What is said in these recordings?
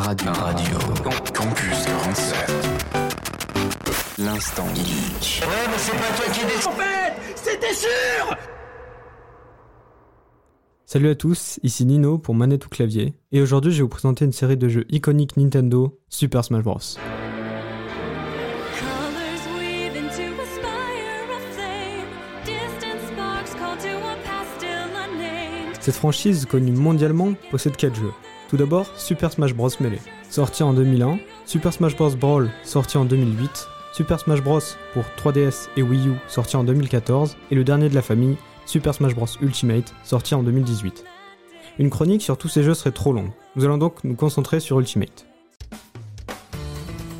Radio. Radio. Campus 47. L'instant geek. Ouais, mais c'est pas toi qui décide. En fait, c'était sûr Salut à tous, ici Nino pour Manette ou Clavier, et aujourd'hui je vais vous présenter une série de jeux iconiques Nintendo, Super Smash Bros. Cette franchise, connue mondialement, possède 4 jeux. Tout d'abord, Super Smash Bros. Melee, sorti en 2001, Super Smash Bros. Brawl, sorti en 2008, Super Smash Bros. pour 3DS et Wii U, sorti en 2014, et le dernier de la famille, Super Smash Bros. Ultimate, sorti en 2018. Une chronique sur tous ces jeux serait trop longue, nous allons donc nous concentrer sur Ultimate.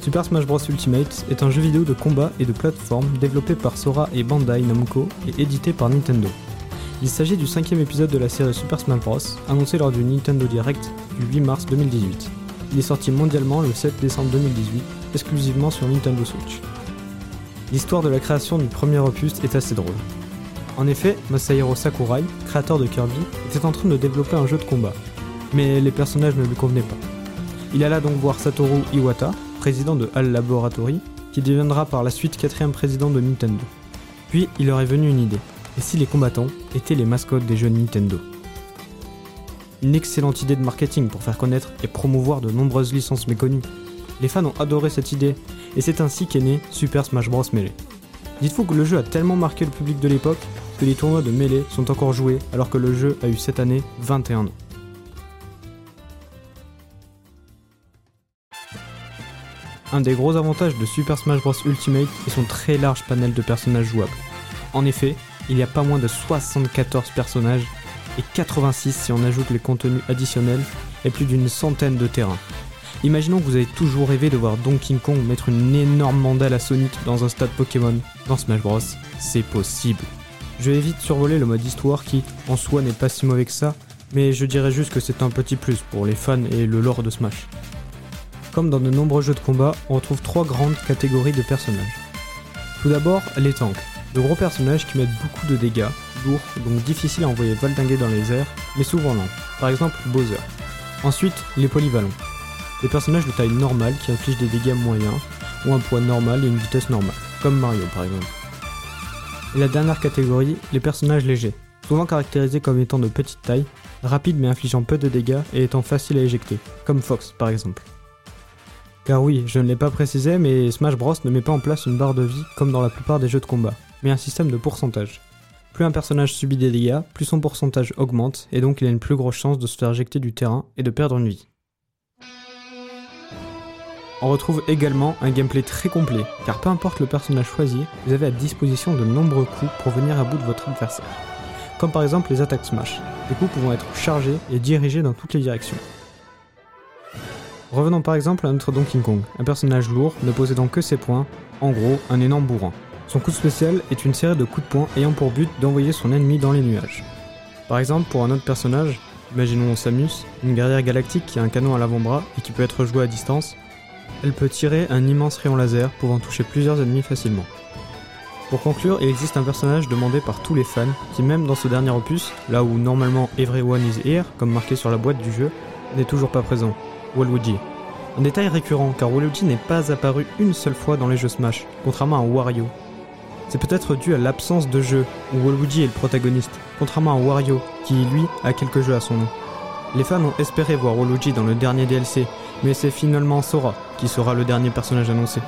Super Smash Bros. Ultimate est un jeu vidéo de combat et de plateforme développé par Sora et Bandai Namco et édité par Nintendo. Il s'agit du cinquième épisode de la série Super Smash Bros. annoncé lors du Nintendo Direct du 8 mars 2018. Il est sorti mondialement le 7 décembre 2018, exclusivement sur Nintendo Switch. L'histoire de la création du premier opus est assez drôle. En effet, Masahiro Sakurai, créateur de Kirby, était en train de développer un jeu de combat. Mais les personnages ne lui convenaient pas. Il alla donc voir Satoru Iwata, président de HAL Laboratory, qui deviendra par la suite quatrième président de Nintendo. Puis il leur est venu une idée. Et si les combattants étaient les mascottes des jeux Nintendo Une excellente idée de marketing pour faire connaître et promouvoir de nombreuses licences méconnues. Les fans ont adoré cette idée, et c'est ainsi qu'est né Super Smash Bros. Melee. Dites-vous que le jeu a tellement marqué le public de l'époque que les tournois de Melee sont encore joués alors que le jeu a eu cette année 21 ans. Un des gros avantages de Super Smash Bros Ultimate est son très large panel de personnages jouables. En effet, il y a pas moins de 74 personnages et 86 si on ajoute les contenus additionnels et plus d'une centaine de terrains. Imaginons que vous avez toujours rêvé de voir Donkey Kong mettre une énorme mandale à Sonic dans un stade Pokémon. Dans Smash Bros, c'est possible. Je vais vite survoler le mode histoire qui, en soi, n'est pas si mauvais que ça, mais je dirais juste que c'est un petit plus pour les fans et le lore de Smash. Comme dans de nombreux jeux de combat, on retrouve trois grandes catégories de personnages. Tout d'abord, les tanks, de gros personnages qui mettent beaucoup de dégâts, lourds, donc difficiles à envoyer valdinguer dans les airs, mais souvent lents, par exemple Bowser. Ensuite, les polyvalents, des personnages de taille normale qui infligent des dégâts moyens, ou un poids normal et une vitesse normale, comme Mario par exemple. Et la dernière catégorie, les personnages légers, souvent caractérisés comme étant de petite taille, rapides mais infligeant peu de dégâts et étant faciles à éjecter, comme Fox par exemple. Car oui, je ne l'ai pas précisé, mais Smash Bros ne met pas en place une barre de vie comme dans la plupart des jeux de combat, mais un système de pourcentage. Plus un personnage subit des dégâts, plus son pourcentage augmente, et donc il a une plus grosse chance de se faire éjecter du terrain et de perdre une vie. On retrouve également un gameplay très complet, car peu importe le personnage choisi, vous avez à disposition de nombreux coups pour venir à bout de votre adversaire. Comme par exemple les attaques smash, les coups pouvant être chargés et dirigés dans toutes les directions. Revenons par exemple à notre Donkey Kong, un personnage lourd ne possédant que ses poings, en gros un énorme bourrin. Son coup spécial est une série de coups de poing ayant pour but d'envoyer son ennemi dans les nuages. Par exemple, pour un autre personnage, imaginons Samus, une guerrière galactique qui a un canon à l'avant-bras et qui peut être joué à distance, elle peut tirer un immense rayon laser pouvant toucher plusieurs ennemis facilement. Pour conclure, il existe un personnage demandé par tous les fans qui, même dans ce dernier opus, là où normalement Everyone is here, comme marqué sur la boîte du jeu, n'est toujours pas présent, Waluigi. Un détail récurrent car Waluigi n'est pas apparu une seule fois dans les jeux Smash, contrairement à Wario. C'est peut-être dû à l'absence de jeu où Waluigi est le protagoniste, contrairement à Wario qui lui a quelques jeux à son nom. Les fans ont espéré voir Waluigi dans le dernier DLC, mais c'est finalement Sora qui sera le dernier personnage annoncé.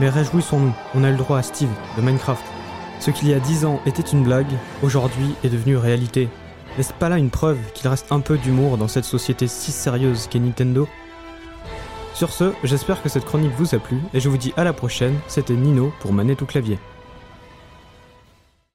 Mais réjouissons-nous, on a le droit à Steve de Minecraft. Ce qu'il y a 10 ans était une blague, aujourd'hui est devenu réalité. N'est-ce pas là une preuve qu'il reste un peu d'humour dans cette société si sérieuse qu'est Nintendo? Sur ce, j'espère que cette chronique vous a plu et je vous dis à la prochaine, c'était Nino pour Manette ou Clavier.